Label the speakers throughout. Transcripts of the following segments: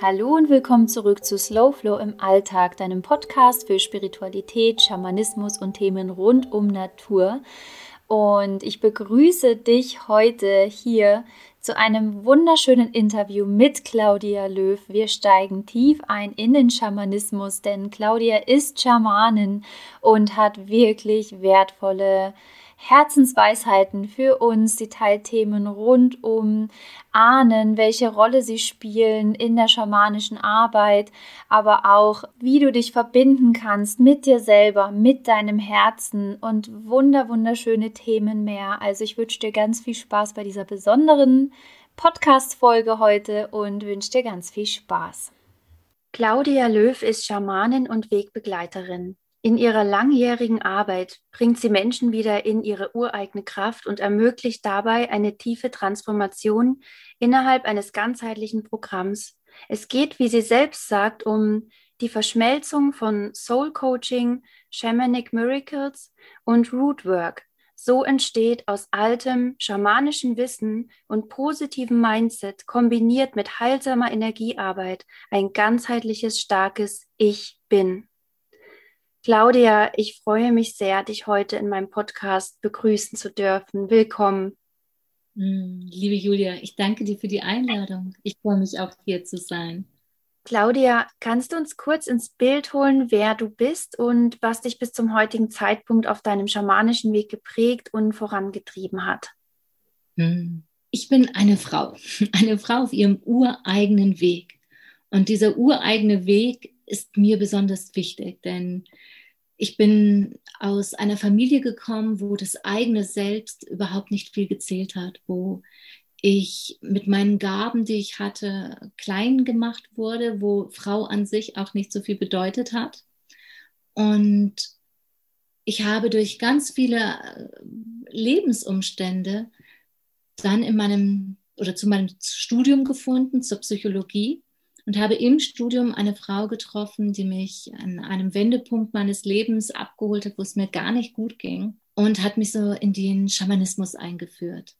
Speaker 1: Hallo und willkommen zurück zu Slow Flow im Alltag, deinem Podcast für Spiritualität, Schamanismus und Themen rund um Natur. Und ich begrüße dich heute hier zu einem wunderschönen Interview mit Claudia Löw. Wir steigen tief ein in den Schamanismus, denn Claudia ist Schamanin und hat wirklich wertvolle Herzensweisheiten für uns, Detailthemen rund um Ahnen, welche Rolle sie spielen in der schamanischen Arbeit, aber auch, wie du dich verbinden kannst mit dir selber, mit deinem Herzen und wunder, wunderschöne Themen mehr. Also ich wünsche dir ganz viel Spaß bei dieser besonderen Podcast-Folge heute und wünsche dir ganz viel Spaß. Claudia Löw ist Schamanin und Wegbegleiterin. In ihrer langjährigen Arbeit bringt sie Menschen wieder in ihre ureigene Kraft und ermöglicht dabei eine tiefe Transformation innerhalb eines ganzheitlichen Programms. Es geht, wie sie selbst sagt, um die Verschmelzung von Soul Coaching, Shamanic Miracles und Rootwork. So entsteht aus altem schamanischen Wissen und positivem Mindset kombiniert mit heilsamer Energiearbeit ein ganzheitliches, starkes Ich bin. Claudia, ich freue mich sehr, dich heute in meinem Podcast begrüßen zu dürfen. Willkommen.
Speaker 2: Hm, liebe Julia, ich danke dir für die Einladung. Ich freue mich auch hier zu sein.
Speaker 1: Claudia, kannst du uns kurz ins Bild holen, wer du bist und was dich bis zum heutigen Zeitpunkt auf deinem schamanischen Weg geprägt und vorangetrieben hat?
Speaker 2: Hm, ich bin eine Frau, eine Frau auf ihrem ureigenen Weg. Und dieser ureigene Weg ist mir besonders wichtig, denn ich bin aus einer Familie gekommen, wo das eigene Selbst überhaupt nicht viel gezählt hat, wo ich mit meinen Gaben, die ich hatte, klein gemacht wurde, wo Frau an sich auch nicht so viel bedeutet hat. Und ich habe durch ganz viele äh, Lebensumstände dann in meinem oder zu meinem Studium gefunden zur Psychologie und habe im Studium eine Frau getroffen, die mich an einem Wendepunkt meines Lebens abgeholt hat, wo es mir gar nicht gut ging und hat mich so in den Schamanismus eingeführt.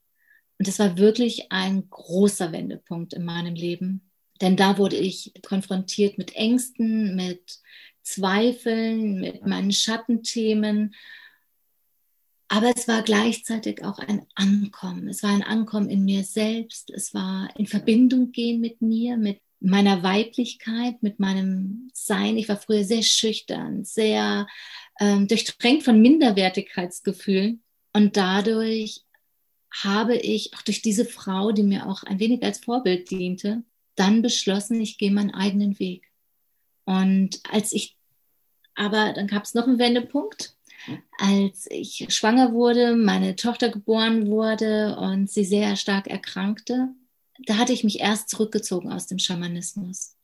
Speaker 2: Und das war wirklich ein großer Wendepunkt in meinem Leben, denn da wurde ich konfrontiert mit Ängsten, mit Zweifeln, mit meinen Schattenthemen. Aber es war gleichzeitig auch ein Ankommen. Es war ein Ankommen in mir selbst. Es war in Verbindung gehen mit mir, mit meiner Weiblichkeit, mit meinem Sein. Ich war früher sehr schüchtern, sehr ähm, durchtränkt von Minderwertigkeitsgefühlen. Und dadurch habe ich, auch durch diese Frau, die mir auch ein wenig als Vorbild diente, dann beschlossen, ich gehe meinen eigenen Weg. Und als ich, aber dann gab es noch einen Wendepunkt, als ich schwanger wurde, meine Tochter geboren wurde und sie sehr stark erkrankte, da hatte ich mich erst zurückgezogen aus dem Schamanismus.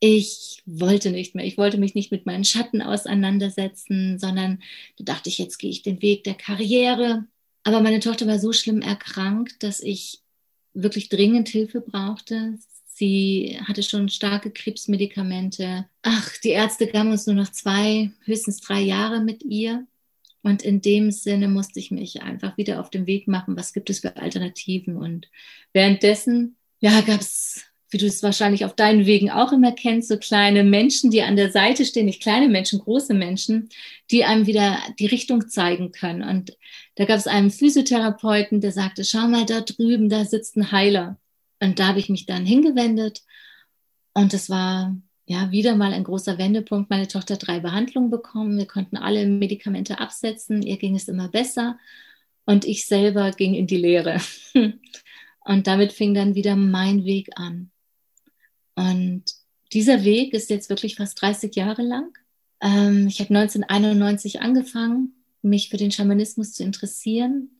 Speaker 2: Ich wollte nicht mehr. Ich wollte mich nicht mit meinen Schatten auseinandersetzen, sondern da dachte ich, jetzt gehe ich den Weg der Karriere. Aber meine Tochter war so schlimm erkrankt, dass ich wirklich dringend Hilfe brauchte. Sie hatte schon starke Krebsmedikamente. Ach, die Ärzte gaben uns nur noch zwei, höchstens drei Jahre mit ihr. Und in dem Sinne musste ich mich einfach wieder auf den Weg machen, was gibt es für Alternativen. Und währenddessen ja, gab es, wie du es wahrscheinlich auf deinen Wegen auch immer kennst, so kleine Menschen, die an der Seite stehen, nicht kleine Menschen, große Menschen, die einem wieder die Richtung zeigen können. Und da gab es einen Physiotherapeuten, der sagte, schau mal da drüben, da sitzt ein Heiler. Und da habe ich mich dann hingewendet. Und es war ja wieder mal ein großer Wendepunkt. Meine Tochter hat drei Behandlungen bekommen. Wir konnten alle Medikamente absetzen. Ihr ging es immer besser. Und ich selber ging in die Lehre. Und damit fing dann wieder mein Weg an. Und dieser Weg ist jetzt wirklich fast 30 Jahre lang. Ähm, ich habe 1991 angefangen, mich für den Schamanismus zu interessieren.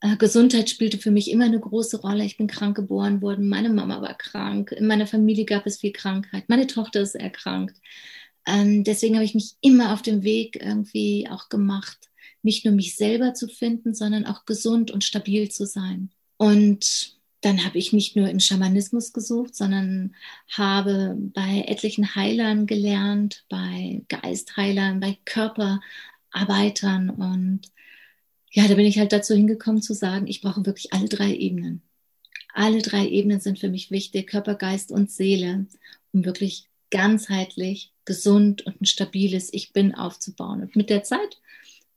Speaker 2: Äh, Gesundheit spielte für mich immer eine große Rolle. Ich bin krank geboren worden. Meine Mama war krank. In meiner Familie gab es viel Krankheit. Meine Tochter ist erkrankt. Ähm, deswegen habe ich mich immer auf dem Weg irgendwie auch gemacht, nicht nur mich selber zu finden, sondern auch gesund und stabil zu sein. Und dann habe ich nicht nur im Schamanismus gesucht, sondern habe bei etlichen Heilern gelernt, bei Geistheilern, bei Körperarbeitern. Und ja, da bin ich halt dazu hingekommen zu sagen, ich brauche wirklich alle drei Ebenen. Alle drei Ebenen sind für mich wichtig, Körper, Geist und Seele, um wirklich ganzheitlich, gesund und ein stabiles Ich bin aufzubauen. Und mit der Zeit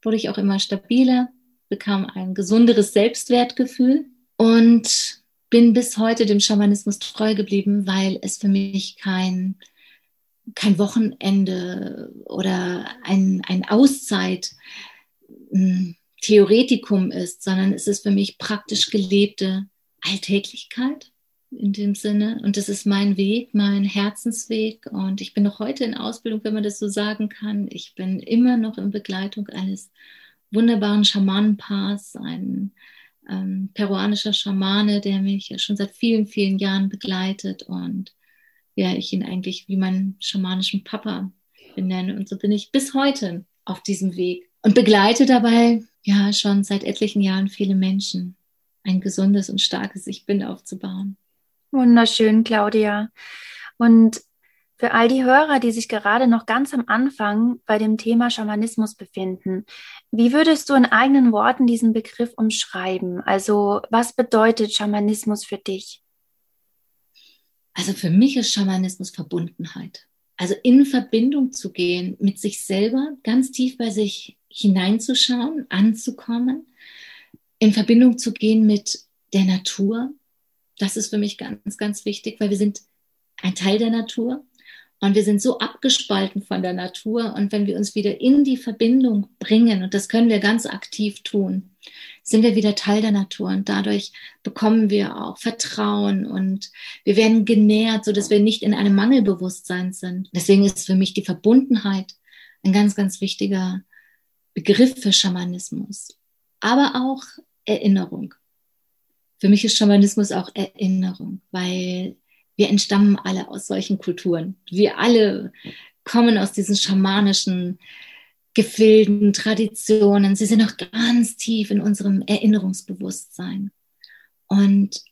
Speaker 2: wurde ich auch immer stabiler, bekam ein gesunderes Selbstwertgefühl und bin bis heute dem Schamanismus treu geblieben, weil es für mich kein, kein Wochenende oder ein, ein Auszeit hm, Theoretikum ist, sondern es ist für mich praktisch gelebte Alltäglichkeit in dem Sinne. Und das ist mein Weg, mein Herzensweg. Und ich bin noch heute in Ausbildung, wenn man das so sagen kann. Ich bin immer noch in Begleitung eines wunderbaren Schamanenpaars, ein ähm, peruanischer Schamane, der mich schon seit vielen, vielen Jahren begleitet und ja, ich ihn eigentlich wie meinen schamanischen Papa benenne. Und so bin ich bis heute auf diesem Weg und begleite dabei ja schon seit etlichen Jahren viele Menschen, ein gesundes und starkes Ich Bin aufzubauen.
Speaker 1: Wunderschön, Claudia. Und für all die Hörer, die sich gerade noch ganz am Anfang bei dem Thema Schamanismus befinden, wie würdest du in eigenen Worten diesen Begriff umschreiben? Also was bedeutet Schamanismus für dich?
Speaker 2: Also für mich ist Schamanismus Verbundenheit. Also in Verbindung zu gehen mit sich selber, ganz tief bei sich hineinzuschauen, anzukommen, in Verbindung zu gehen mit der Natur. Das ist für mich ganz, ganz wichtig, weil wir sind ein Teil der Natur. Und wir sind so abgespalten von der Natur. Und wenn wir uns wieder in die Verbindung bringen, und das können wir ganz aktiv tun, sind wir wieder Teil der Natur. Und dadurch bekommen wir auch Vertrauen und wir werden genährt, so dass wir nicht in einem Mangelbewusstsein sind. Deswegen ist für mich die Verbundenheit ein ganz, ganz wichtiger Begriff für Schamanismus. Aber auch Erinnerung. Für mich ist Schamanismus auch Erinnerung, weil wir entstammen alle aus solchen Kulturen. Wir alle kommen aus diesen schamanischen Gefilden, Traditionen. Sie sind noch ganz tief in unserem Erinnerungsbewusstsein. Und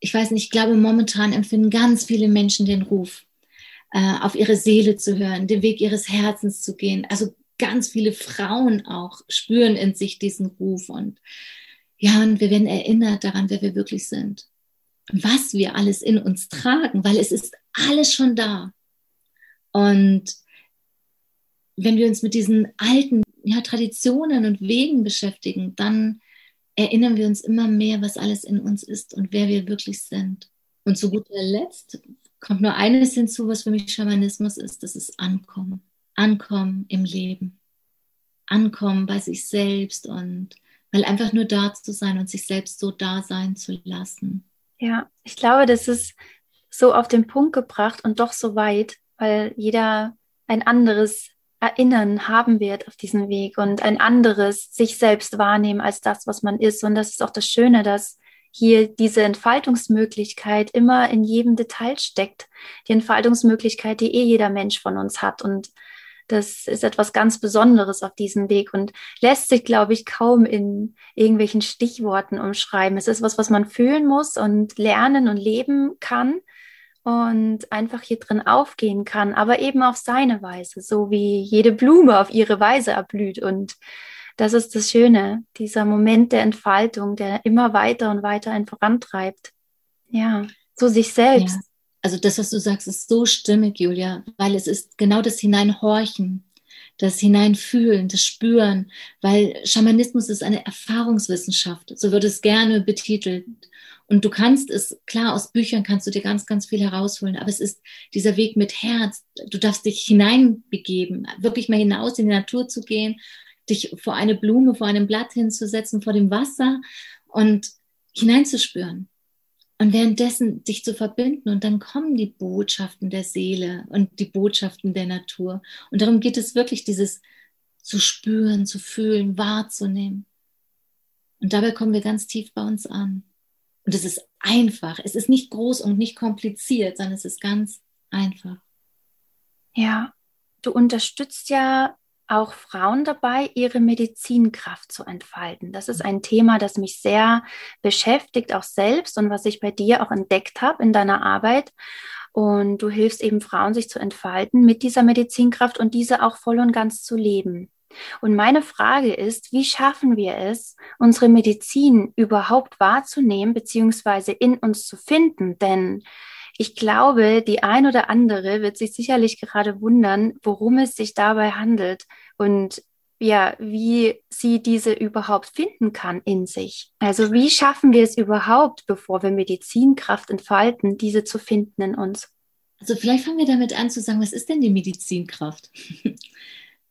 Speaker 2: ich weiß nicht, ich glaube, momentan empfinden ganz viele Menschen den Ruf, äh, auf ihre Seele zu hören, den Weg ihres Herzens zu gehen. Also ganz viele Frauen auch spüren in sich diesen Ruf. Und ja, und wir werden erinnert daran, wer wir wirklich sind was wir alles in uns tragen, weil es ist alles schon da. Und wenn wir uns mit diesen alten ja, Traditionen und Wegen beschäftigen, dann erinnern wir uns immer mehr, was alles in uns ist und wer wir wirklich sind. Und zu guter Letzt kommt nur eines hinzu, was für mich Schamanismus ist, das ist Ankommen. Ankommen im Leben. Ankommen bei sich selbst und weil einfach nur da zu sein und sich selbst so da sein zu lassen.
Speaker 1: Ja, ich glaube, das ist so auf den Punkt gebracht und doch so weit, weil jeder ein anderes Erinnern haben wird auf diesem Weg und ein anderes sich selbst wahrnehmen als das, was man ist. Und das ist auch das Schöne, dass hier diese Entfaltungsmöglichkeit immer in jedem Detail steckt. Die Entfaltungsmöglichkeit, die eh jeder Mensch von uns hat. Und das ist etwas ganz Besonderes auf diesem Weg und lässt sich, glaube ich, kaum in irgendwelchen Stichworten umschreiben. Es ist was, was man fühlen muss und lernen und leben kann und einfach hier drin aufgehen kann, aber eben auf seine Weise, so wie jede Blume auf ihre Weise erblüht. Und das ist das Schöne, dieser Moment der Entfaltung, der immer weiter und weiter einen vorantreibt. Ja, zu sich selbst.
Speaker 2: Also das, was du sagst, ist so stimmig, Julia, weil es ist genau das Hineinhorchen, das Hineinfühlen, das Spüren, weil Schamanismus ist eine Erfahrungswissenschaft, so wird es gerne betitelt. Und du kannst es, klar, aus Büchern kannst du dir ganz, ganz viel herausholen, aber es ist dieser Weg mit Herz. Du darfst dich hineinbegeben, wirklich mal hinaus in die Natur zu gehen, dich vor eine Blume, vor einem Blatt hinzusetzen, vor dem Wasser und hineinzuspüren und währenddessen dich zu verbinden und dann kommen die Botschaften der Seele und die Botschaften der Natur. Und darum geht es wirklich, dieses zu spüren, zu fühlen, wahrzunehmen. Und dabei kommen wir ganz tief bei uns an. Und es ist einfach. Es ist nicht groß und nicht kompliziert, sondern es ist ganz einfach.
Speaker 1: Ja, du unterstützt ja auch Frauen dabei, ihre Medizinkraft zu entfalten. Das ist ein Thema, das mich sehr beschäftigt, auch selbst und was ich bei dir auch entdeckt habe in deiner Arbeit. Und du hilfst eben Frauen, sich zu entfalten mit dieser Medizinkraft und diese auch voll und ganz zu leben. Und meine Frage ist, wie schaffen wir es, unsere Medizin überhaupt wahrzunehmen, beziehungsweise in uns zu finden? Denn Ich glaube, die ein oder andere wird sich sicherlich gerade wundern, worum es sich dabei handelt und ja, wie sie diese überhaupt finden kann in sich. Also wie schaffen wir es überhaupt, bevor wir Medizinkraft entfalten, diese zu finden in uns?
Speaker 2: Also vielleicht fangen wir damit an zu sagen, was ist denn die Medizinkraft?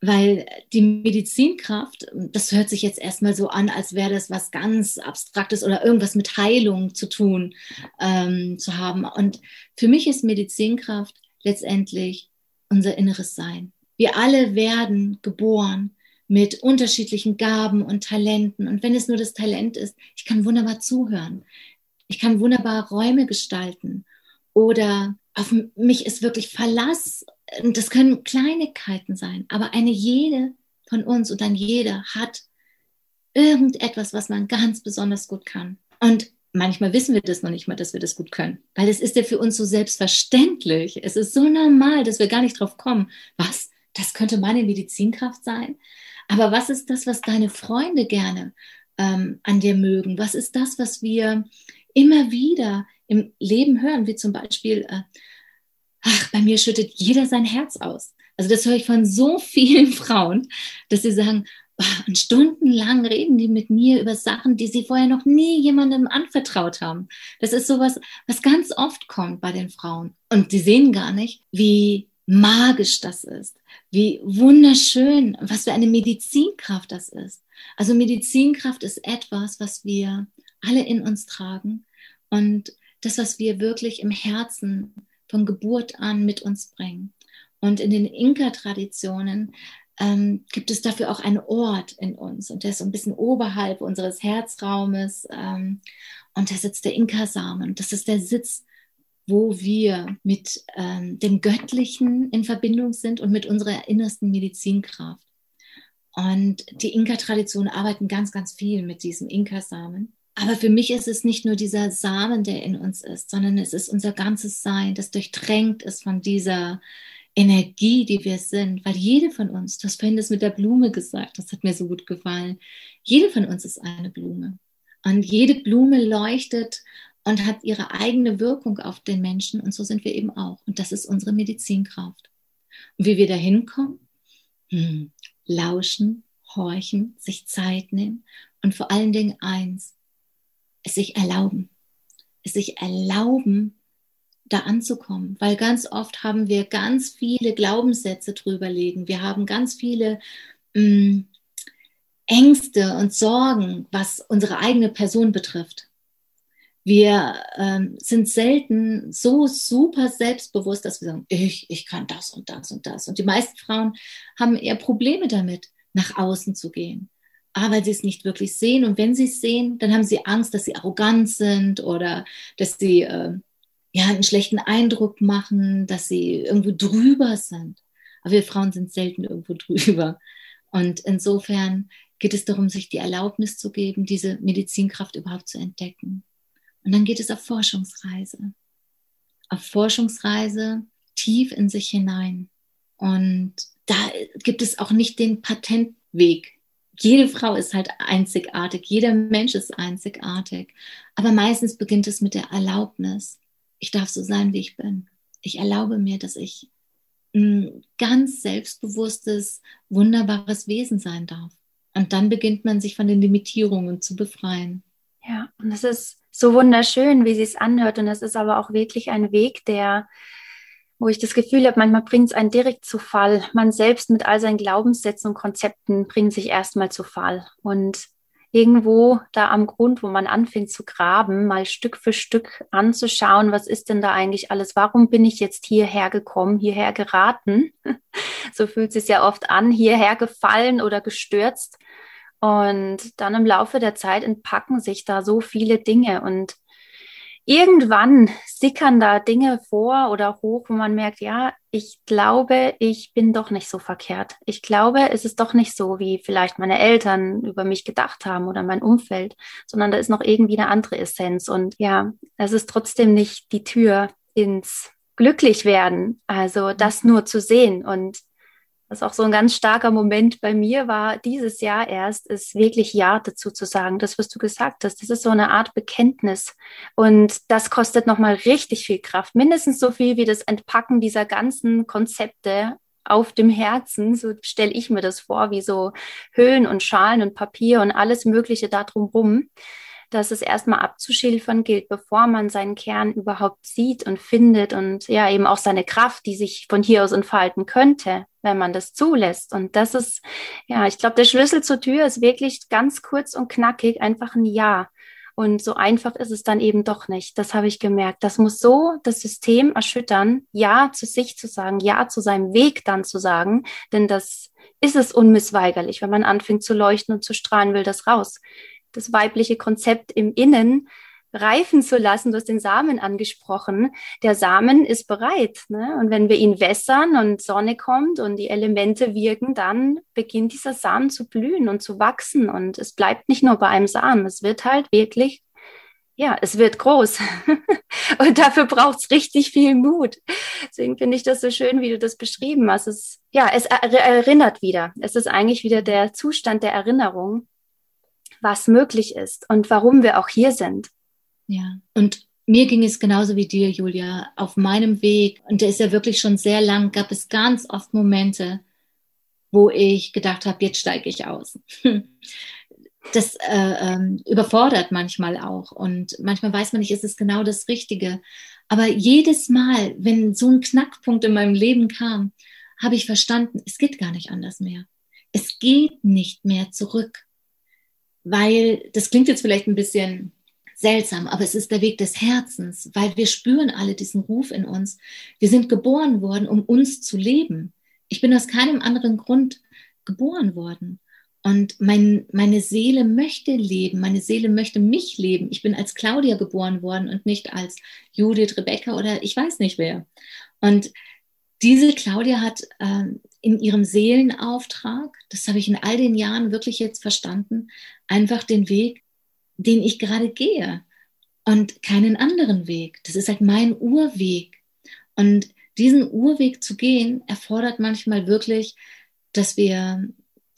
Speaker 2: Weil die Medizinkraft, das hört sich jetzt erstmal so an, als wäre das was ganz Abstraktes oder irgendwas mit Heilung zu tun ähm, zu haben. Und für mich ist Medizinkraft letztendlich unser inneres Sein. Wir alle werden geboren mit unterschiedlichen Gaben und Talenten. Und wenn es nur das Talent ist, ich kann wunderbar zuhören. Ich kann wunderbar Räume gestalten. Oder auf mich ist wirklich Verlass das können Kleinigkeiten sein, aber eine jede von uns und ein jeder hat irgendetwas, was man ganz besonders gut kann. Und manchmal wissen wir das noch nicht mal, dass wir das gut können, weil es ist ja für uns so selbstverständlich. Es ist so normal, dass wir gar nicht drauf kommen. Was? Das könnte meine Medizinkraft sein? Aber was ist das, was deine Freunde gerne ähm, an dir mögen? Was ist das, was wir immer wieder im Leben hören, wie zum Beispiel, äh, ach, bei mir schüttet jeder sein Herz aus. Also das höre ich von so vielen Frauen, dass sie sagen, und stundenlang reden die mit mir über Sachen, die sie vorher noch nie jemandem anvertraut haben. Das ist sowas, was ganz oft kommt bei den Frauen. Und sie sehen gar nicht, wie magisch das ist, wie wunderschön, was für eine Medizinkraft das ist. Also Medizinkraft ist etwas, was wir alle in uns tragen und das, was wir wirklich im Herzen von Geburt an mit uns bringen. Und in den Inka-Traditionen ähm, gibt es dafür auch einen Ort in uns und der ist so ein bisschen oberhalb unseres Herzraumes ähm, und da sitzt der Inka-Samen. Das ist der Sitz, wo wir mit ähm, dem Göttlichen in Verbindung sind und mit unserer innersten Medizinkraft. Und die Inka-Traditionen arbeiten ganz, ganz viel mit diesem Inka-Samen. Aber für mich ist es nicht nur dieser Samen, der in uns ist, sondern es ist unser ganzes Sein, das durchtränkt ist von dieser Energie, die wir sind. Weil jede von uns, du hast vorhin das mit der Blume gesagt, das hat mir so gut gefallen. Jede von uns ist eine Blume. Und jede Blume leuchtet und hat ihre eigene Wirkung auf den Menschen. Und so sind wir eben auch. Und das ist unsere Medizinkraft. Und wie wir da hinkommen? Hm. Lauschen, horchen, sich Zeit nehmen und vor allen Dingen eins, es sich erlauben. Es sich erlauben, da anzukommen. Weil ganz oft haben wir ganz viele Glaubenssätze drüber liegen. Wir haben ganz viele mh, mm, Ängste und Sorgen, was unsere eigene Person betrifft. Wir ähm, sind selten so super selbstbewusst, dass wir sagen, ich, ich kann das und das und das. Und die meisten Frauen haben eher Probleme damit, nach außen zu gehen aber sie es nicht wirklich sehen. Und wenn sie es sehen, dann haben sie Angst, dass sie arrogant sind oder dass sie äh, ja einen schlechten Eindruck machen, dass sie irgendwo drüber sind. Aber wir Frauen sind selten irgendwo drüber. Und insofern geht es darum, sich die Erlaubnis zu geben, diese Medizinkraft überhaupt zu entdecken. Und dann geht es auf Forschungsreise. Auf Forschungsreise tief in sich hinein. Und da gibt es auch nicht den Patentweg, jede Frau ist halt einzigartig, jeder Mensch ist einzigartig. Aber meistens beginnt es mit der Erlaubnis. Ich darf so sein, wie ich bin. Ich erlaube mir, dass ich ein ganz selbstbewusstes, wunderbares Wesen sein darf. Und dann beginnt man sich von den Limitierungen zu befreien.
Speaker 1: Ja, und das ist so wunderschön, wie sie es anhört. Und das ist aber auch wirklich ein Weg, der wo ich das Gefühl habe, manchmal bringt es einen direkt zu Fall. Man selbst mit all seinen Glaubenssätzen und Konzepten bringt sich erstmal zu Fall. Und irgendwo da am Grund, wo man anfängt zu graben, mal Stück für Stück anzuschauen, was ist denn da eigentlich alles? Warum bin ich jetzt hierher gekommen, hierher geraten? so fühlt es sich ja oft an, hierher gefallen oder gestürzt. Und dann im Laufe der Zeit entpacken sich da so viele Dinge und irgendwann sickern da Dinge vor oder hoch, wo man merkt, ja, ich glaube, ich bin doch nicht so verkehrt. Ich glaube, es ist doch nicht so, wie vielleicht meine Eltern über mich gedacht haben oder mein Umfeld, sondern da ist noch irgendwie eine andere Essenz. Und ja, es ist trotzdem nicht die Tür ins Glücklichwerden. Also das nur zu sehen und was auch so ein ganz starker Moment bei mir war, dieses Jahr erst, ist wirklich Ja dazu zu sagen. Das, was du gesagt hast, das ist so eine Art Bekenntnis. Und das kostet nochmal richtig viel Kraft. Mindestens so viel wie das Entpacken dieser ganzen Konzepte auf dem Herzen. So stelle ich mir das vor, wie so Höhlen und Schalen und Papier und alles Mögliche da drumrum dass es erstmal abzuschilfern gilt, bevor man seinen Kern überhaupt sieht und findet und ja eben auch seine Kraft, die sich von hier aus entfalten könnte, wenn man das zulässt. Und das ist, ja, ich glaube, der Schlüssel zur Tür ist wirklich ganz kurz und knackig einfach ein Ja. Und so einfach ist es dann eben doch nicht. Das habe ich gemerkt. Das muss so das System erschüttern, Ja zu sich zu sagen, Ja zu seinem Weg dann zu sagen, denn das ist es unmissweigerlich. Wenn man anfängt zu leuchten und zu strahlen, will das raus das weibliche Konzept im Innen reifen zu lassen. Du hast den Samen angesprochen. Der Samen ist bereit. Ne? Und wenn wir ihn wässern und Sonne kommt und die Elemente wirken, dann beginnt dieser Samen zu blühen und zu wachsen. Und es bleibt nicht nur bei einem Samen. Es wird halt wirklich, ja, es wird groß. und dafür braucht es richtig viel Mut. Deswegen finde ich das so schön, wie du das beschrieben hast. Es, ja, es erinnert wieder. Es ist eigentlich wieder der Zustand der Erinnerung was möglich ist und warum wir auch hier sind.
Speaker 2: Ja, und mir ging es genauso wie dir, Julia. Auf meinem Weg, und der ist ja wirklich schon sehr lang, gab es ganz oft Momente, wo ich gedacht habe, jetzt steige ich aus. Das äh, ähm, überfordert manchmal auch. Und manchmal weiß man nicht, ist es genau das Richtige. Aber jedes Mal, wenn so ein Knackpunkt in meinem Leben kam, habe ich verstanden, es geht gar nicht anders mehr. Es geht nicht mehr zurück weil das klingt jetzt vielleicht ein bisschen seltsam, aber es ist der Weg des Herzens, weil wir spüren alle diesen Ruf in uns. Wir sind geboren worden, um uns zu leben. Ich bin aus keinem anderen Grund geboren worden. Und mein, meine Seele möchte leben, meine Seele möchte mich leben. Ich bin als Claudia geboren worden und nicht als Judith, Rebecca oder ich weiß nicht wer. Und diese Claudia hat äh, in ihrem Seelenauftrag, das habe ich in all den Jahren wirklich jetzt verstanden, einfach den Weg, den ich gerade gehe und keinen anderen Weg. Das ist halt mein Urweg. Und diesen Urweg zu gehen, erfordert manchmal wirklich, dass wir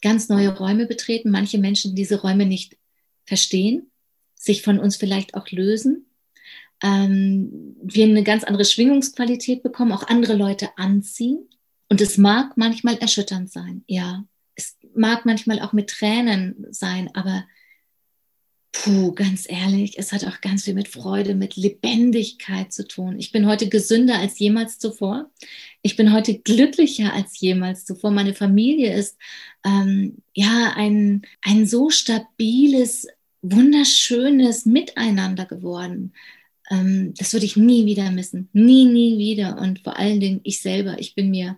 Speaker 2: ganz neue Räume betreten, manche Menschen diese Räume nicht verstehen, sich von uns vielleicht auch lösen, ähm, wir eine ganz andere Schwingungsqualität bekommen, auch andere Leute anziehen. Und es mag manchmal erschütternd sein, ja es mag manchmal auch mit Tränen sein, aber puh, ganz ehrlich, es hat auch ganz viel mit Freude, mit Lebendigkeit zu tun. Ich bin heute gesünder als jemals zuvor. Ich bin heute glücklicher als jemals zuvor. Meine Familie ist ähm, ja ein, ein so stabiles, wunderschönes Miteinander geworden. Ähm, das würde ich nie wieder missen. Nie, nie wieder. Und vor allen Dingen ich selber, ich bin mir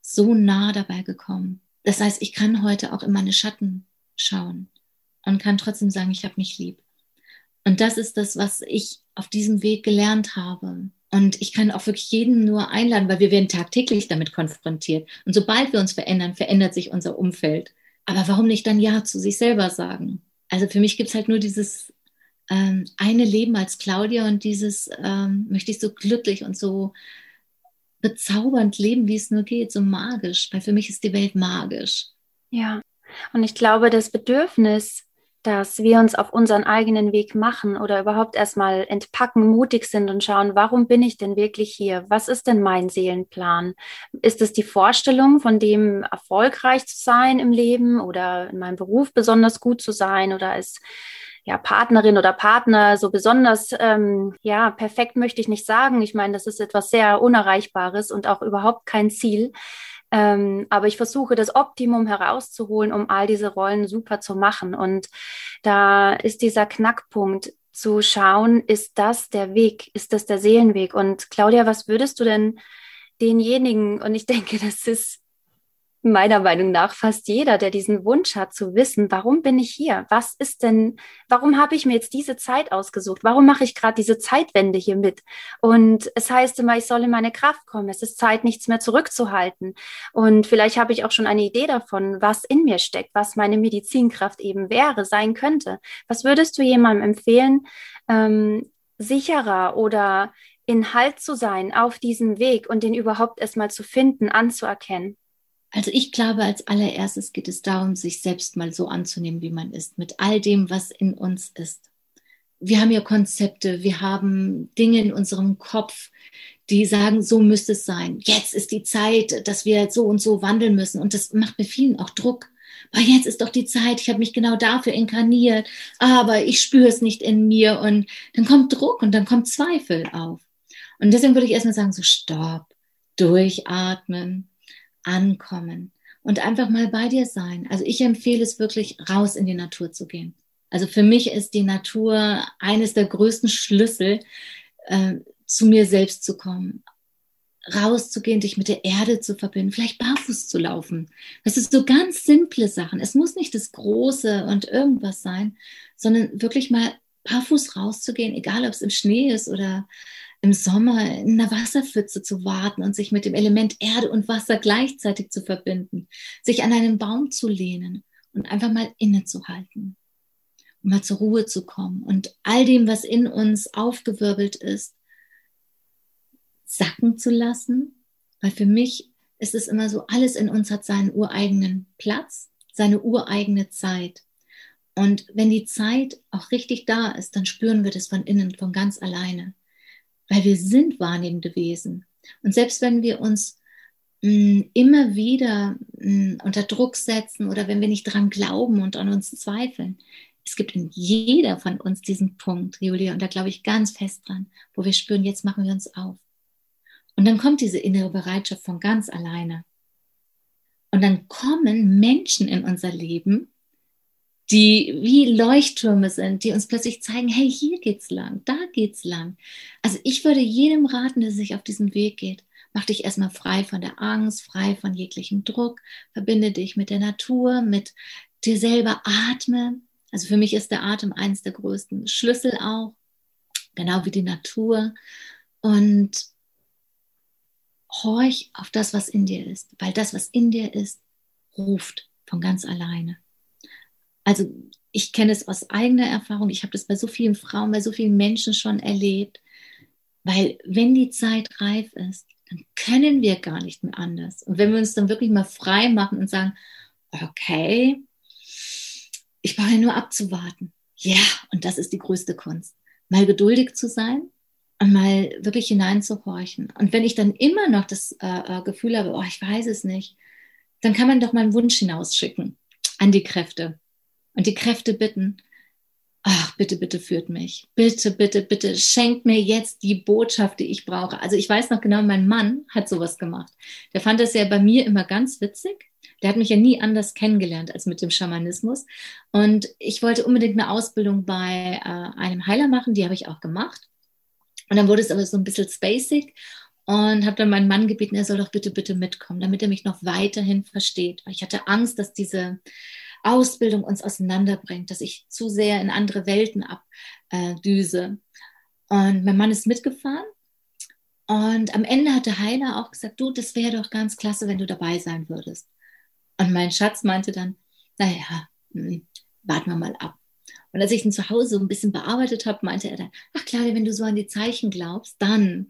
Speaker 2: so nah dabei gekommen. Das heißt, ich kann heute auch in meine Schatten schauen und kann trotzdem sagen, ich habe mich lieb. Und das ist das, was ich auf diesem Weg gelernt habe. Und ich kann auch wirklich jeden nur einladen, weil wir werden tagtäglich damit konfrontiert. Und sobald wir uns verändern, verändert sich unser Umfeld. Aber warum nicht dann Ja zu sich selber sagen? Also für mich gibt es halt nur dieses ähm, eine Leben als Claudia und dieses ähm, möchte ich so glücklich und so bezaubernd leben, wie es nur geht, so magisch, weil für mich ist die Welt magisch.
Speaker 1: Ja, und ich glaube, das Bedürfnis, dass wir uns auf unseren eigenen Weg machen oder überhaupt erstmal entpacken, mutig sind und schauen, warum bin ich denn wirklich hier? Was ist denn mein Seelenplan? Ist es die Vorstellung, von dem erfolgreich zu sein im Leben oder in meinem Beruf besonders gut zu sein oder ist ja, Partnerin oder Partner so besonders, ähm, ja, perfekt möchte ich nicht sagen. Ich meine, das ist etwas sehr Unerreichbares und auch überhaupt kein Ziel. Ähm, aber ich versuche das Optimum herauszuholen, um all diese Rollen super zu machen. Und da ist dieser Knackpunkt zu schauen, ist das der Weg? Ist das der Seelenweg? Und Claudia, was würdest du denn denjenigen, und ich denke, das ist meiner Meinung nach fast jeder, der diesen Wunsch hat zu wissen, warum bin ich hier? Was ist denn, warum habe ich mir jetzt diese Zeit ausgesucht? Warum mache ich gerade diese Zeitwende hier mit? Und es heißt immer, ich soll in meine Kraft kommen. Es ist Zeit, nichts mehr zurückzuhalten. Und vielleicht habe ich auch schon eine Idee davon, was in mir steckt, was meine Medizinkraft eben wäre, sein könnte. Was würdest du jemandem empfehlen, ähm, sicherer oder in Halt zu sein auf diesem Weg und den überhaupt erstmal zu finden, anzuerkennen?
Speaker 2: Also ich glaube, als allererstes geht es darum, sich selbst mal so anzunehmen, wie man ist, mit all dem, was in uns ist. Wir haben ja Konzepte, wir haben Dinge in unserem Kopf, die sagen, so müsste es sein. Jetzt ist die Zeit, dass wir so und so wandeln müssen. Und das macht mir vielen auch Druck. Weil jetzt ist doch die Zeit, ich habe mich genau dafür inkarniert, aber ich spüre es nicht in mir. Und dann kommt Druck und dann kommt Zweifel auf. Und deswegen würde ich erstmal sagen, so stopp, durchatmen, ankommen und einfach mal bei dir sein. Also ich empfehle es wirklich, raus in die Natur zu gehen. Also für mich ist die Natur eines der größten Schlüssel, äh, zu mir selbst zu kommen, rauszugehen, dich mit der Erde zu verbinden, vielleicht barfuß zu laufen. Das ist so ganz simple Sachen. Es muss nicht das Große und irgendwas sein, sondern wirklich mal barfuß rauszugehen, egal ob es im Schnee ist oder im Sommer in einer Wasserpfütze zu warten und sich mit dem Element Erde und Wasser gleichzeitig zu verbinden, sich an einen Baum zu lehnen und einfach mal innezuhalten, um mal zur Ruhe zu kommen und all dem, was in uns aufgewirbelt ist, sacken zu lassen, weil für mich ist es immer so, alles in uns hat seinen ureigenen Platz, seine ureigene Zeit. Und wenn die Zeit auch richtig da ist, dann spüren wir das von innen, von ganz alleine weil wir sind wahrnehmende Wesen. Und selbst wenn wir uns mh, mm, immer wieder mh, mm, unter Druck setzen oder wenn wir nicht dran glauben und an uns zweifeln, es gibt in jeder von uns diesen Punkt, Julia, und da glaube ich ganz fest dran, wo wir spüren, jetzt machen wir uns auf. Und dann kommt diese innere Bereitschaft von ganz alleine. Und dann kommen Menschen in unser Leben, die wie Leuchttürme sind, die uns plötzlich zeigen, hey, hier geht's lang, da geht's lang. Also ich würde jedem raten, der sich auf diesem Weg geht, mach dich erstmal frei von der Angst, frei von jeglichem Druck, verbinde dich mit der Natur, mit dir selber, atme. Also für mich ist der Atem eines der größten Schlüssel auch, genau wie die Natur. Und horch auf das, was in dir ist, weil das, was in dir ist, ruft von ganz alleine. Also ich kenne es aus eigener Erfahrung, ich habe das bei so vielen Frauen, bei so vielen Menschen schon erlebt, weil wenn die Zeit reif ist, dann können wir gar nicht mehr anders. Und wenn wir uns dann wirklich mal frei machen und sagen, okay, ich brauche ja nur abzuwarten. Ja, und das ist die größte Kunst. Mal geduldig zu sein und mal wirklich hineinzuhorchen. Und wenn ich dann immer noch das äh, äh Gefühl habe, oh, ich weiß es nicht, dann kann man doch mal einen Wunsch hinausschicken an die Kräfte und die Kräfte bitten, ach, bitte, bitte führt mich. Bitte, bitte, bitte, schenkt mir jetzt die Botschaft, die ich brauche. Also ich weiß noch genau, mein Mann hat sowas gemacht. Der fand das ja bei mir immer ganz witzig. Der hat mich ja nie anders kennengelernt als mit dem Schamanismus. Und ich wollte unbedingt eine Ausbildung bei äh, einem Heiler machen, die habe ich auch gemacht. Und dann wurde es aber so ein bisschen spacig und habe dann meinen Mann gebeten, er soll doch bitte, bitte mitkommen, damit er mich noch weiterhin versteht. Ich hatte Angst, dass diese Ausbildung uns auseinanderbringt, dass ich zu sehr in andere Welten abdüse. Und mein Mann ist mitgefahren. Und am Ende hat der Heiler auch gesagt, du, das wäre doch ganz klasse, wenn du dabei sein würdest. Und mein Schatz meinte dann, naja, hm, warten wir mal ab. Und als ich ihn zu Hause ein bisschen bearbeitet habe, meinte er dann, ach Claudia, wenn du so an die Zeichen glaubst, dann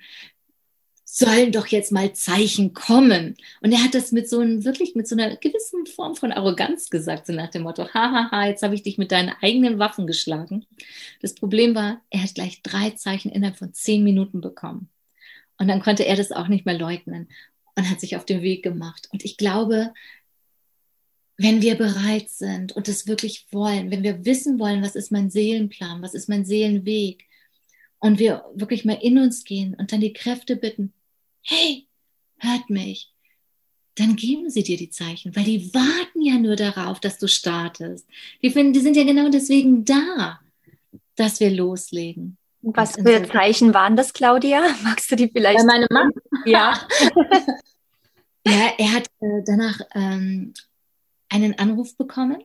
Speaker 2: sollen doch jetzt mal Zeichen kommen. Und er hat das mit so einem, wirklich mit so einer gewissen Form von Arroganz gesagt, so nach dem Motto, hahaha, jetzt habe ich dich mit deinen eigenen Waffen geschlagen. Das Problem war, er hat gleich drei Zeichen innerhalb von zehn Minuten bekommen. Und dann konnte er das auch nicht mehr leugnen und hat sich auf den Weg gemacht. Und ich glaube, wenn wir bereit sind und es wirklich wollen, wenn wir wissen wollen, was ist mein Seelenplan, was ist mein Seelenweg, und wir wirklich mal in uns gehen und dann die Kräfte bitten, hey, hört mich, dann geben sie dir die Zeichen, weil die warten ja nur darauf, dass du startest. Die, finden, die sind ja genau deswegen da, dass wir loslegen.
Speaker 1: Was für Zeichen waren das, Claudia? Magst du die vielleicht? Bei
Speaker 2: meinem Mann. Ja. ja, er hat äh, danach ähm, einen Anruf bekommen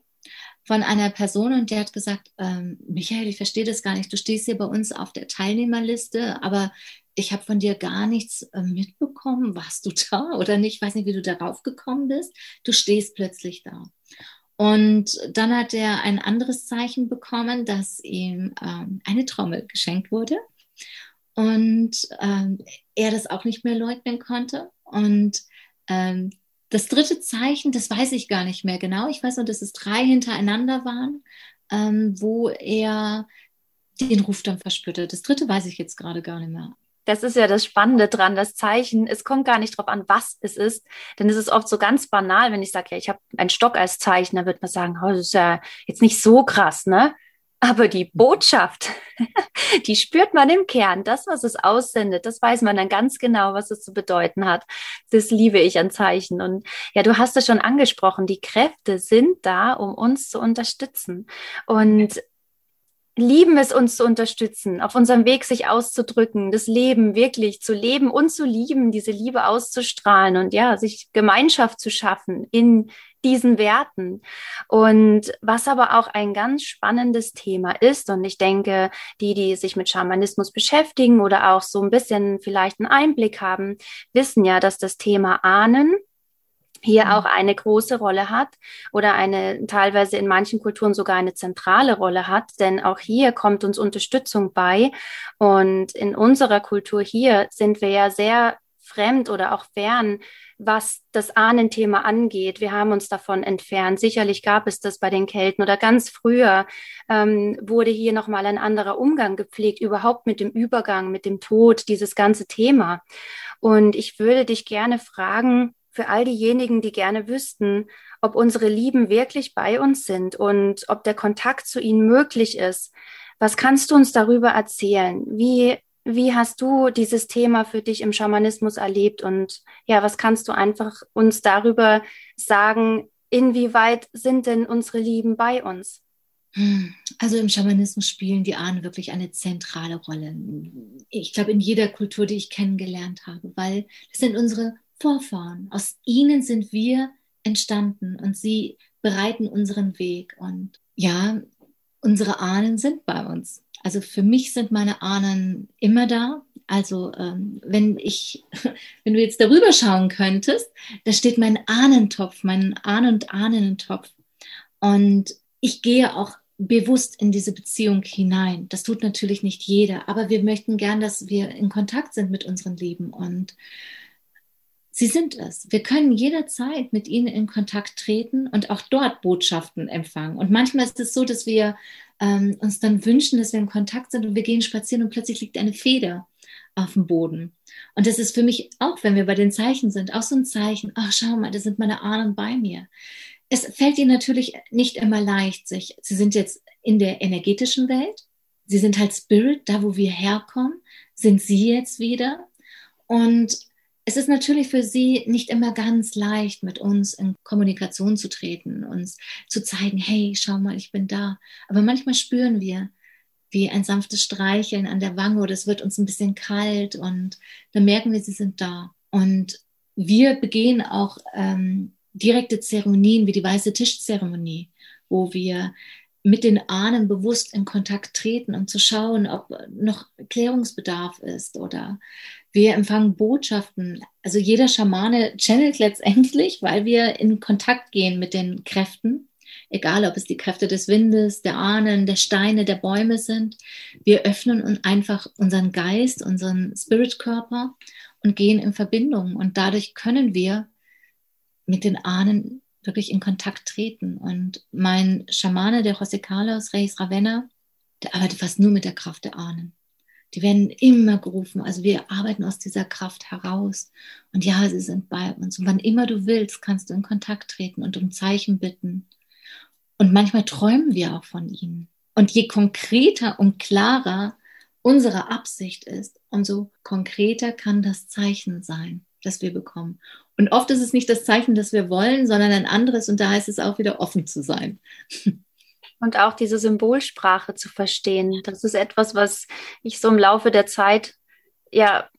Speaker 2: von einer Person und der hat gesagt, ähm, Michael, ich verstehe das gar nicht. Du stehst hier bei uns auf der Teilnehmerliste, aber ich habe von dir gar nichts äh, mitbekommen. Warst du da oder nicht? Ich weiß nicht, wie du darauf gekommen bist. Du stehst plötzlich da. Und dann hat er ein anderes Zeichen bekommen, dass ihm ähm, eine Trommel geschenkt wurde und ähm, er das auch nicht mehr leugnen konnte. Und ähm, das dritte Zeichen, das weiß ich gar nicht mehr genau. Ich weiß nur, dass es drei hintereinander waren, ähm, wo er den Ruf dann verspürte. Das dritte weiß ich jetzt gerade gar nicht mehr.
Speaker 1: Das ist ja das Spannende dran, das Zeichen. Es kommt gar nicht darauf an, was es ist, denn es ist oft so ganz banal, wenn ich sage, ja, ich habe einen Stock als Zeichen, da wird man sagen, oh, das ist ja jetzt nicht so krass, ne? Aber die Botschaft, die spürt man im Kern. Das, was es aussendet, das weiß man dann ganz genau, was es zu bedeuten hat. Das liebe ich an Zeichen. Und ja, du hast es schon angesprochen, die Kräfte sind da, um uns zu unterstützen. Und lieben es, uns zu unterstützen, auf unserem Weg sich auszudrücken, das Leben wirklich zu leben und zu lieben, diese Liebe auszustrahlen und ja, sich Gemeinschaft zu schaffen in diesen Werten. Und was aber auch ein ganz spannendes Thema ist, und ich denke, die, die sich mit Schamanismus beschäftigen oder auch so ein bisschen vielleicht einen Einblick haben, wissen ja, dass das Thema Ahnen hier mhm. auch eine große Rolle hat oder eine teilweise in manchen Kulturen sogar eine zentrale Rolle hat, denn auch hier kommt uns Unterstützung bei. Und in unserer Kultur hier sind wir ja sehr fremd oder auch fern, was das Ahnenthema angeht. Wir haben uns davon entfernt. Sicherlich gab es das bei den Kelten oder ganz früher ähm, wurde hier nochmal ein anderer Umgang gepflegt, überhaupt mit dem Übergang, mit dem Tod, dieses ganze Thema. Und ich würde dich gerne fragen, für all diejenigen, die gerne wüssten, ob unsere Lieben wirklich bei uns sind und ob der Kontakt zu ihnen möglich ist. Was kannst du uns darüber erzählen? Wie, wie hast du dieses Thema für dich im Schamanismus erlebt? Und ja, was kannst du einfach uns darüber sagen? Inwieweit sind denn unsere Lieben bei uns?
Speaker 2: Also im Schamanismus spielen die Ahnen wirklich eine zentrale Rolle. Ich glaube, in jeder Kultur, die ich kennengelernt habe, weil es sind unsere Vorfahren. Aus ihnen sind wir entstanden und sie bereiten unseren Weg. Und ja, unsere Ahnen sind bei uns. Also für mich sind meine Ahnen immer da. Also ähm, wenn ich, wenn du jetzt darüber schauen könntest, da steht mein Ahnentopf, mein Ahnen- und Ahnentopf. Und ich gehe auch bewusst in diese Beziehung hinein. Das tut natürlich nicht jeder, aber wir möchten gern, dass wir in Kontakt sind mit unseren Lieben und Sie sind es. Wir können jederzeit mit ihnen in Kontakt treten und auch dort Botschaften empfangen. Und manchmal ist es so, dass wir ähm, uns dann wünschen, dass wir in Kontakt sind und wir gehen spazieren und plötzlich liegt eine Feder auf dem Boden. Und das ist für mich auch, wenn wir bei den Zeichen sind, auch so ein Zeichen. Ach, schau mal, da sind meine Ahnen bei mir. Es fällt ihnen natürlich nicht immer leicht, sich. Sie sind jetzt in der energetischen Welt. Sie sind halt Spirit, da wo wir herkommen, sind sie jetzt wieder. Und es ist natürlich für sie nicht immer ganz leicht, mit uns in Kommunikation zu treten, uns zu zeigen, hey, schau mal, ich bin da. Aber manchmal spüren wir, wie ein sanftes Streicheln an der Wange oder es wird uns ein bisschen kalt und dann merken wir, sie sind da. Und wir begehen auch ähm, direkte Zeremonien wie die weiße Tischzeremonie, wo wir mit den Ahnen bewusst in Kontakt treten, um zu schauen, ob noch Klärungsbedarf ist oder wir empfangen Botschaften. Also jeder Schamane channelt letztendlich, weil wir in Kontakt gehen mit den Kräften, egal ob es die Kräfte des Windes, der Ahnen, der Steine, der Bäume sind. Wir öffnen uns einfach unseren Geist, unseren Spiritkörper und gehen in Verbindung. Und dadurch können wir mit den Ahnen wirklich in Kontakt treten. Und mein Schamane, der José Carlos Reis Ravenna, der arbeitet fast nur mit der Kraft der Ahnen. Die werden immer gerufen. Also wir arbeiten aus dieser Kraft heraus. Und ja, sie sind bei uns. Und wann immer du willst, kannst du in Kontakt treten und um Zeichen bitten. Und manchmal träumen wir auch von ihnen. Und je konkreter und klarer unsere Absicht ist, umso konkreter kann das Zeichen sein, das wir bekommen. Und oft ist es nicht das Zeichen, das wir wollen, sondern ein anderes. Und da heißt es auch wieder offen zu sein.
Speaker 1: und auch diese Symbolsprache zu verstehen. Das ist etwas, was ich so im Laufe der Zeit ja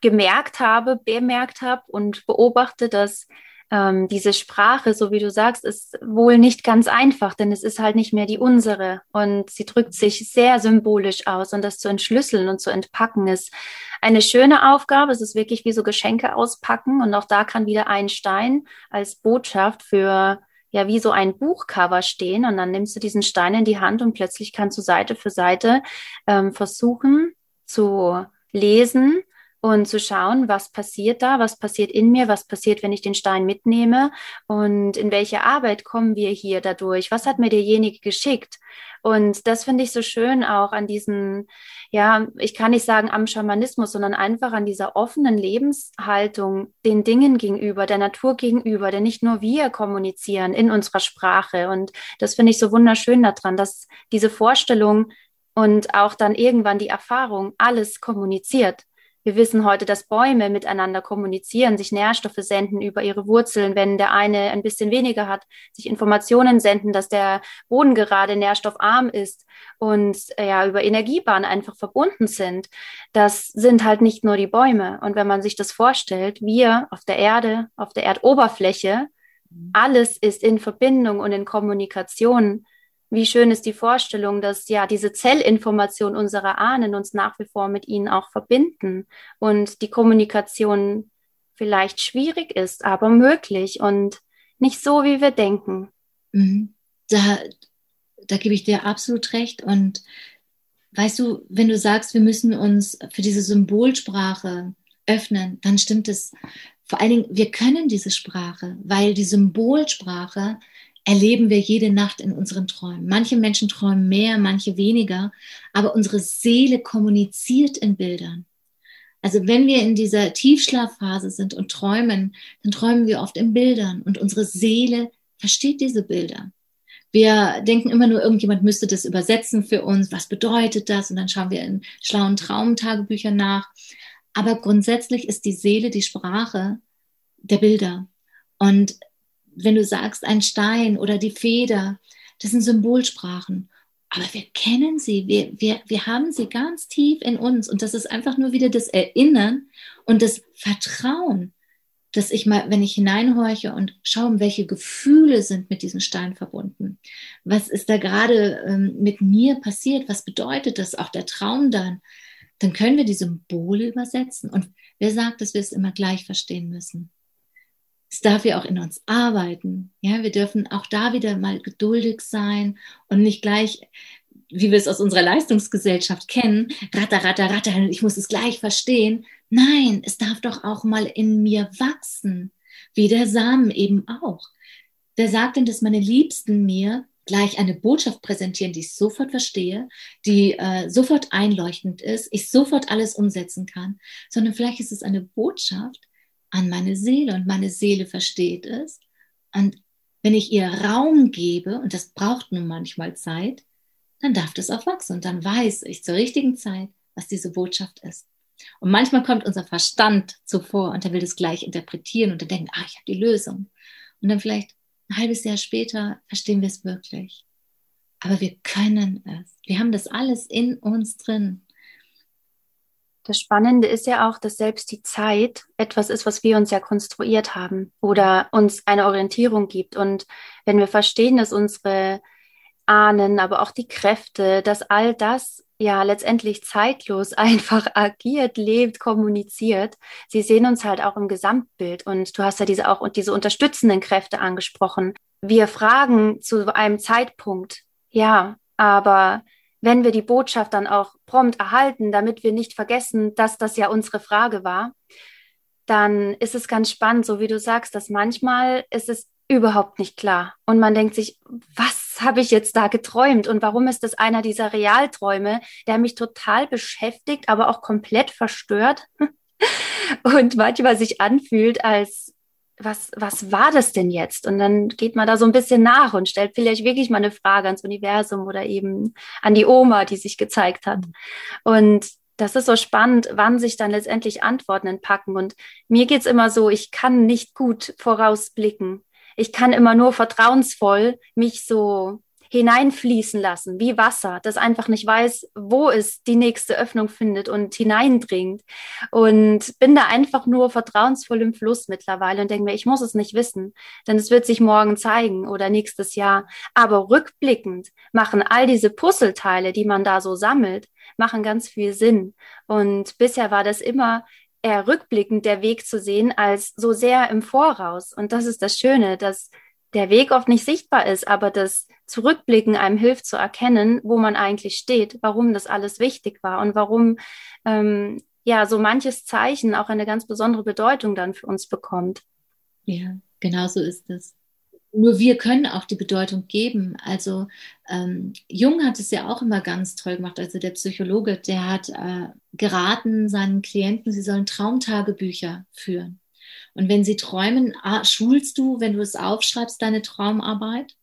Speaker 1: gemerkt habe, bemerkt habe und beobachte, dass ähm, diese Sprache, so wie du sagst, ist wohl nicht ganz einfach, denn es ist halt nicht mehr die unsere und sie drückt sich sehr symbolisch aus und das zu entschlüsseln und zu entpacken ist eine schöne Aufgabe. Es ist wirklich wie so Geschenke auspacken und auch da kann wieder ein Stein als Botschaft für ja wie so ein Buchcover stehen und dann nimmst du diesen Stein in die Hand und plötzlich kannst du Seite für Seite ähm, versuchen zu lesen und zu schauen, was passiert da, was passiert in mir, was passiert, wenn ich den Stein mitnehme und in welche Arbeit kommen wir hier dadurch, was hat mir derjenige geschickt. Und das finde ich so schön auch an diesen, ja, ich kann nicht sagen am Schamanismus, sondern einfach an dieser offenen Lebenshaltung den Dingen gegenüber, der Natur gegenüber, denn nicht nur wir kommunizieren in unserer Sprache. Und das finde ich so wunderschön daran, dass diese Vorstellung und auch dann irgendwann die Erfahrung alles kommuniziert. Wir wissen heute, dass Bäume miteinander kommunizieren, sich Nährstoffe senden über ihre Wurzeln, wenn der eine ein bisschen weniger hat, sich Informationen senden, dass der Boden gerade nährstoffarm ist und äh, ja über Energiebahnen einfach verbunden sind. Das sind halt nicht nur die Bäume. Und wenn man sich das vorstellt, wir auf der Erde, auf der Erdoberfläche, mhm. alles ist in Verbindung und in Kommunikation wie schön ist die Vorstellung, dass ja diese Zellinformation unserer Ahnen uns nach wie vor mit ihnen auch verbinden und die Kommunikation vielleicht schwierig ist, aber möglich und nicht so, wie wir denken.
Speaker 2: Mhm. Da, da gebe ich dir absolut recht. Und weißt du, wenn du sagst, wir müssen uns für diese Symbolsprache öffnen, dann stimmt es. Vor allen Dingen, wir können diese Sprache, weil die Symbolsprache erleben wir jede Nacht in unseren Träumen. Manche Menschen träumen mehr, manche weniger, aber unsere Seele kommuniziert in Bildern. Also wenn wir in dieser Tiefschlafphase sind und träumen, dann träumen wir oft in Bildern und unsere Seele versteht diese Bilder. Wir denken immer nur, irgendjemand müsste das übersetzen für uns. Was bedeutet das? Und dann schauen wir in schlauen Traumtagebüchern nach. Aber grundsätzlich ist die Seele die Sprache der Bilder. Und wenn du sagst, ein Stein oder die Feder, das sind Symbolsprachen. Aber wir kennen sie, wir, wir, wir haben sie ganz tief in uns. Und das ist einfach nur wieder das Erinnern und das Vertrauen, dass ich mal, wenn ich hineinhorche und schaue, welche Gefühle sind mit diesem Stein verbunden. Was ist da gerade ähm, mit mir passiert? Was bedeutet das? Auch der Traum dann. Dann können wir die Symbole übersetzen. Und wer sagt, dass wir es immer gleich verstehen müssen? Es darf ja auch in uns arbeiten. Ja, wir dürfen auch da wieder mal geduldig sein und nicht gleich, wie wir es aus unserer Leistungsgesellschaft kennen, ratter, ratter, ratter, ich muss es gleich verstehen. Nein, es darf doch auch mal in mir wachsen, wie der Samen eben auch. Wer sagt denn, dass meine Liebsten mir gleich eine Botschaft präsentieren, die ich sofort verstehe, die äh, sofort einleuchtend ist, ich sofort alles umsetzen kann, sondern vielleicht ist es eine Botschaft, an meine Seele und meine Seele versteht es. Und wenn ich ihr Raum gebe, und das braucht nun manchmal Zeit, dann darf das auch wachsen und dann weiß ich zur richtigen Zeit, was diese Botschaft ist. Und manchmal kommt unser Verstand zuvor und er will das gleich interpretieren und er denkt, ah, ich habe die Lösung. Und dann vielleicht ein halbes Jahr später verstehen wir es wirklich. Aber wir können es. Wir haben das alles in uns drin.
Speaker 1: Das Spannende ist ja auch, dass selbst die Zeit etwas ist, was wir uns ja konstruiert haben oder uns eine Orientierung gibt. Und wenn wir verstehen, dass unsere Ahnen, aber auch die Kräfte, dass all das ja letztendlich zeitlos einfach agiert, lebt, kommuniziert. Sie sehen uns halt auch im Gesamtbild und du hast ja diese auch und diese unterstützenden Kräfte angesprochen. Wir fragen zu einem Zeitpunkt, ja, aber wenn wir die Botschaft dann auch prompt erhalten, damit wir nicht vergessen, dass das ja unsere Frage war, dann ist es ganz spannend, so wie du sagst, dass manchmal ist es überhaupt nicht klar. Und man denkt sich, was habe ich jetzt da geträumt? Und warum ist das einer dieser Realträume, der mich total beschäftigt, aber auch komplett verstört und manchmal sich anfühlt, als was, was war das denn jetzt? Und dann geht man da so ein bisschen nach und stellt vielleicht wirklich mal eine Frage ans Universum oder eben an die Oma, die sich gezeigt hat. Und das ist so spannend, wann sich dann letztendlich Antworten entpacken. Und mir geht's immer so, ich kann nicht gut vorausblicken. Ich kann immer nur vertrauensvoll mich so hineinfließen lassen, wie Wasser, das einfach nicht weiß, wo es die nächste Öffnung findet und hineindringt. Und bin da einfach nur vertrauensvoll im Fluss mittlerweile und denke mir, ich muss es nicht wissen, denn es wird sich morgen zeigen oder nächstes Jahr. Aber rückblickend machen all diese Puzzleteile, die man da so sammelt, machen ganz viel Sinn. Und bisher war das immer eher rückblickend der Weg zu sehen als so sehr im Voraus. Und das ist das Schöne, dass der Weg oft nicht sichtbar ist, aber das Zurückblicken einem hilft zu erkennen, wo man eigentlich steht, warum das alles wichtig war und warum ähm, ja so manches Zeichen auch eine ganz besondere Bedeutung dann für uns bekommt.
Speaker 2: Ja, genau so ist es. Nur wir können auch die Bedeutung geben. Also ähm, Jung hat es ja auch immer ganz toll gemacht. Also der Psychologe, der hat äh, geraten seinen Klienten, sie sollen Traumtagebücher führen. Und wenn sie träumen, ah, schulst du, wenn du es aufschreibst, deine Traumarbeit.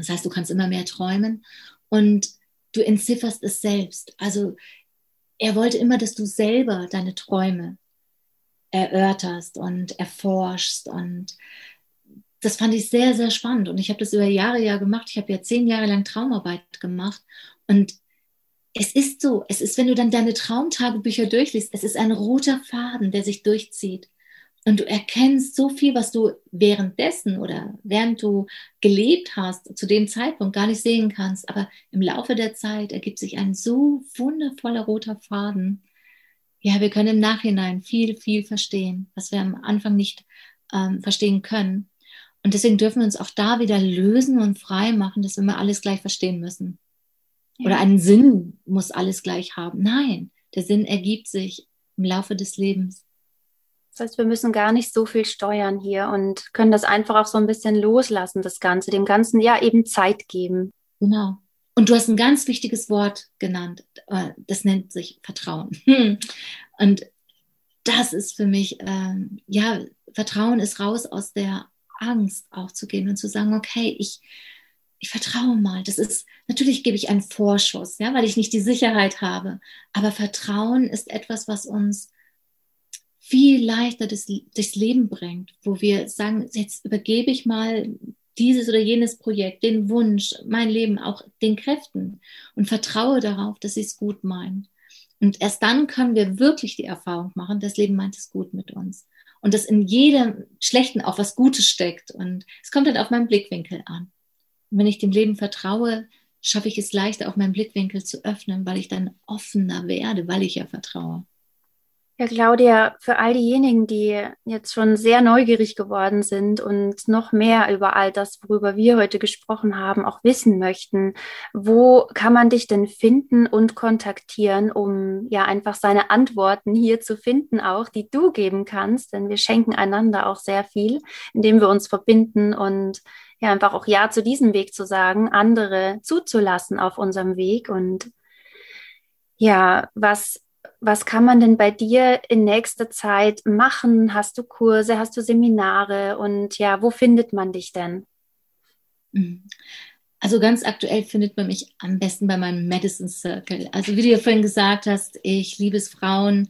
Speaker 2: Das heißt, du kannst immer mehr träumen und du entzifferst es selbst. Also er wollte immer, dass du selber deine Träume erörterst und erforschst und das fand ich sehr, sehr spannend. Und ich habe das über Jahre ja gemacht. Ich habe ja zehn Jahre lang Traumarbeit gemacht. Und es ist so, es ist, wenn du dann deine Traumtagebücher durchliest, es ist ein roter Faden, der sich durchzieht. Und du erkennst so viel, was du währenddessen oder während du gelebt hast, zu dem Zeitpunkt gar nicht sehen kannst. Aber im Laufe der Zeit ergibt sich ein so wundervoller roter Faden. Ja, wir können im Nachhinein viel, viel verstehen, was wir am Anfang nicht ähm, verstehen können. Und deswegen dürfen wir uns auch da wieder lösen und frei machen, dass wir immer alles gleich verstehen müssen. Ja. Oder einen Sinn muss alles gleich haben. Nein, der Sinn ergibt sich im Laufe des Lebens.
Speaker 1: Das heißt, wir müssen gar nicht so viel steuern hier und können das einfach auch so ein bisschen loslassen, das Ganze, dem Ganzen ja eben Zeit geben.
Speaker 2: Genau. Und du hast ein ganz wichtiges Wort genannt. Äh, das nennt sich Vertrauen. Und das ist für mich, ähm, ja, Vertrauen ist raus aus der Angst auch zu gehen und zu sagen, okay, ich, ich vertraue mal. Das ist, natürlich gebe ich einen Vorschuss, ja, weil ich nicht die Sicherheit habe. Aber Vertrauen ist etwas, was uns viel leichter das, durchs Leben bringt, wo wir sagen, jetzt übergebe ich mal dieses oder jenes Projekt, den Wunsch, mein Leben, auch den Kräften und vertraue darauf, dass sie es gut meinen. Und erst dann können wir wirklich die Erfahrung machen, das Leben meint es gut mit uns und dass in jedem Schlechten auch was Gutes steckt. Und es kommt halt auf meinen Blickwinkel an. Und wenn ich dem Leben vertraue, schaffe ich es leichter, auch meinen Blickwinkel zu öffnen, weil ich dann offener werde, weil ich ja vertraue.
Speaker 1: Ja, Claudia, für all diejenigen, die jetzt schon sehr neugierig geworden sind und noch mehr über all das, worüber wir heute gesprochen haben, auch wissen möchten, wo kann man dich denn finden und kontaktieren, um ja einfach seine Antworten hier zu finden, auch die du geben kannst, denn wir schenken einander auch sehr viel, indem wir uns verbinden und ja einfach auch Ja zu diesem Weg zu sagen, andere zuzulassen auf unserem Weg. Und ja, was was kann man denn bei dir in nächster Zeit machen? Hast du Kurse, hast du Seminare und ja, wo findet man dich denn?
Speaker 2: Mhm. Also ganz aktuell findet man mich am besten bei meinem Medicine Circle. Also wie du ja vorhin gesagt hast, ich liebe es, Frauen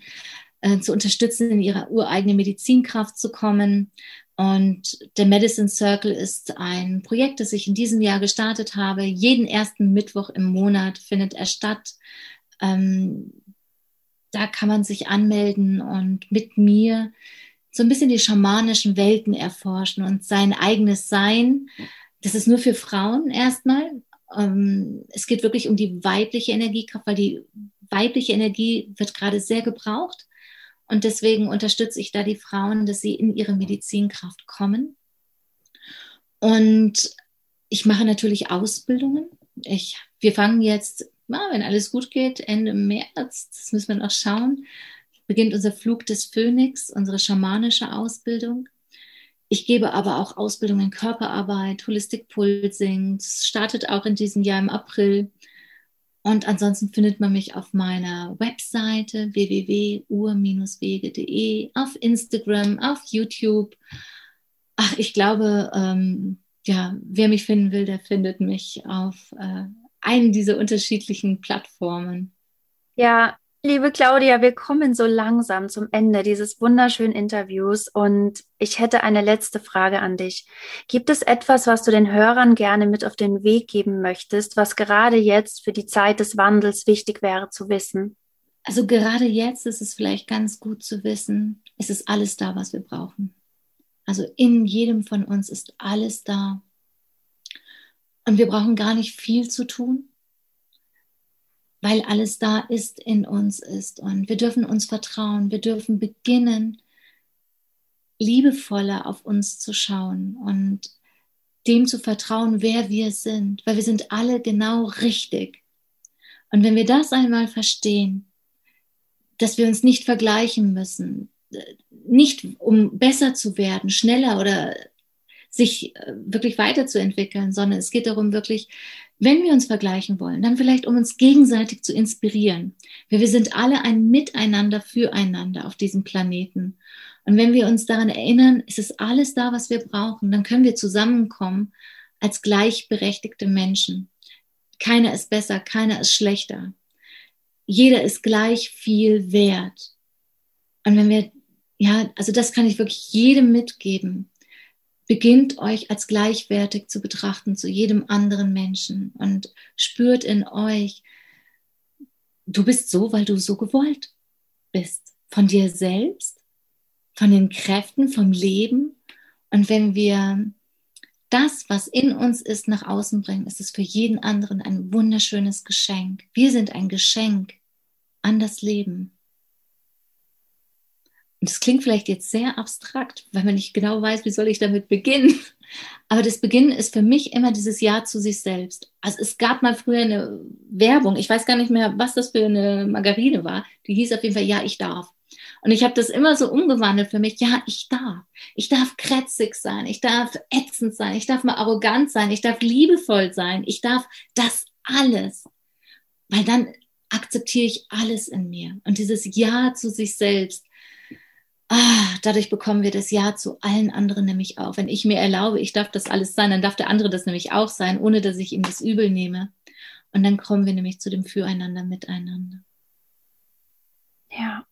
Speaker 2: äh, zu unterstützen, in ihrer ureigenen Medizinkraft zu kommen. Und der Medicine Circle ist ein Projekt, das ich in diesem Jahr gestartet habe. Jeden ersten Mittwoch im Monat findet er statt. Ähm, da kann man sich anmelden und mit mir so ein bisschen die schamanischen Welten erforschen und sein eigenes Sein. Das ist nur für Frauen erstmal. Ähm, es geht wirklich um die weibliche Energiekraft, weil die weibliche Energie wird gerade sehr gebraucht. Und deswegen unterstütze ich da die Frauen, dass sie in ihre Medizinkraft kommen. Und ich mache natürlich Ausbildungen. Ich, wir fangen jetzt ja, wenn alles gut geht, Ende März, das müssen wir noch schauen, beginnt unser Flug des Phönix, unsere schamanische Ausbildung. Ich gebe aber auch Ausbildung in Körperarbeit, Holistic Pulsing. Das startet auch in diesem Jahr im April. Und ansonsten findet man mich auf meiner Webseite www.ur-wege.de, auf Instagram, auf YouTube. Ach, ich glaube, ähm, ja, wer mich finden will, der findet mich auf äh, einen dieser unterschiedlichen Plattformen.
Speaker 1: Ja, liebe Claudia, wir kommen so langsam zum Ende dieses wunderschönen Interviews und ich hätte eine letzte Frage an dich. Gibt es etwas, was du den Hörern gerne mit auf den Weg geben möchtest, was gerade jetzt für die Zeit des Wandels wichtig wäre zu wissen?
Speaker 2: Also gerade jetzt ist es vielleicht ganz gut zu wissen, es ist alles da, was wir brauchen. Also in jedem von uns ist alles da, und wir brauchen gar nicht viel zu tun, weil alles da ist, in uns ist. Und wir dürfen uns vertrauen. Wir dürfen beginnen, liebevoller auf uns zu schauen und dem zu vertrauen, wer wir sind, weil wir sind alle genau richtig. Und wenn wir das einmal verstehen, dass wir uns nicht vergleichen müssen, nicht um besser zu werden, schneller oder sich äh, wirklich weiterzuentwickeln, sondern es geht darum, wirklich, wenn wir uns vergleichen wollen, dann vielleicht um uns gegenseitig zu inspirieren. Weil wir sind alle ein Miteinander füreinander auf diesem Planeten. Und wenn wir uns daran erinnern, ist es alles da, was wir brauchen, dann können wir zusammenkommen als gleichberechtigte Menschen. Keiner ist besser, keiner ist schlechter. Jeder ist gleich viel wert. Und wenn wir, ja, also das kann ich wirklich jedem mitgeben. Beginnt euch als gleichwertig zu betrachten zu jedem anderen Menschen und spürt in euch, du bist so, weil du so gewollt bist. Von dir selbst, von den Kräften, vom Leben. Und wenn wir das, was in uns ist, nach außen bringen, ist es für jeden anderen ein wunderschönes Geschenk. Wir sind ein Geschenk an das Leben. Und das klingt vielleicht jetzt sehr abstrakt, weil man nicht genau weiß, wie soll ich damit beginnen. Aber das Beginnen ist für mich immer dieses Ja zu sich selbst. Also es gab mal früher eine Werbung, ich weiß gar nicht mehr, was das für eine Margarine war. Die hieß auf jeden Fall Ja, ich darf. Und ich habe das immer so umgewandelt für mich. Ja, ich darf. Ich darf krätzig sein. Ich darf ätzend sein. Ich darf mal arrogant sein. Ich darf liebevoll sein. Ich darf das alles. Weil dann akzeptiere ich alles in mir. Und dieses Ja zu sich selbst, ah, dadurch bekommen wir das Ja zu allen anderen nämlich auch. Wenn ich mir erlaube, ich darf das alles sein, dann darf der andere das nämlich auch sein, ohne dass ich ihm das übel nehme. Und dann kommen wir nämlich zu dem Füreinander, Miteinander.
Speaker 1: Ja,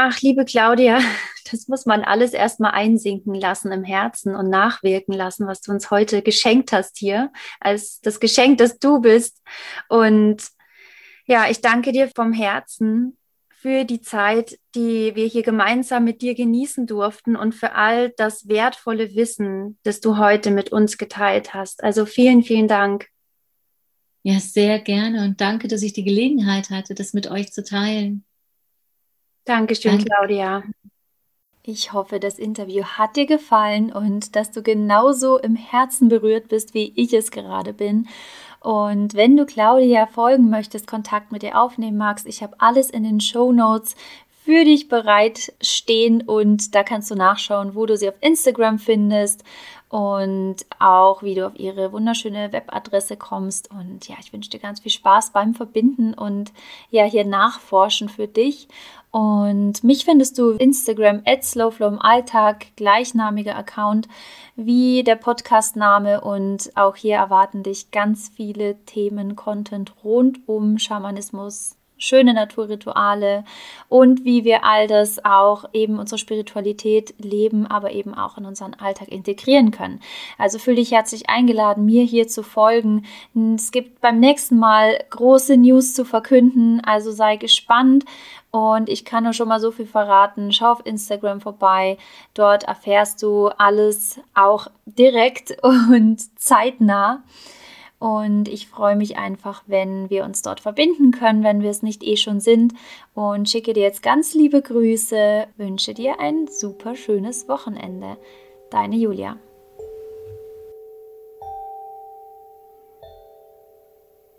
Speaker 1: Ach, liebe Claudia, das muss man alles erstmal einsinken lassen im Herzen und nachwirken lassen, was du uns heute geschenkt hast hier, als das Geschenk, das du bist. Und ja, ich danke dir vom Herzen für die Zeit, die wir hier gemeinsam mit dir genießen durften und für all das wertvolle Wissen, das du heute mit uns geteilt hast. Also vielen, vielen Dank.
Speaker 2: Ja, sehr gerne und danke, dass ich die Gelegenheit hatte, das mit euch zu teilen.
Speaker 1: Dankeschön, Danke. Claudia. Ich hoffe, das Interview hat dir gefallen und dass du genauso im Herzen berührt bist, wie ich es gerade bin. Und wenn du Claudia folgen möchtest, Kontakt mit ihr aufnehmen magst, ich habe alles in den Show Notes für dich bereitstehen und da kannst du nachschauen, wo du sie auf Instagram findest und auch wie du auf ihre wunderschöne Webadresse kommst. Und ja, ich wünsche dir ganz viel Spaß beim Verbinden und ja, hier nachforschen für dich. Und mich findest du Instagram at Slowflow im Alltag, gleichnamiger Account wie der Podcastname. Und auch hier erwarten dich ganz viele Themen, Content rund um Schamanismus, schöne Naturrituale und wie wir all das auch eben unsere Spiritualität leben, aber eben auch in unseren Alltag integrieren können. Also fühle dich herzlich eingeladen, mir hier zu folgen. Es gibt beim nächsten Mal große News zu verkünden, also sei gespannt. Und ich kann nur schon mal so viel verraten. Schau auf Instagram vorbei. Dort erfährst du alles auch direkt und zeitnah. Und ich freue mich einfach, wenn wir uns dort verbinden können, wenn wir es nicht eh schon sind. Und schicke dir jetzt ganz liebe Grüße, wünsche dir ein super schönes Wochenende. Deine Julia.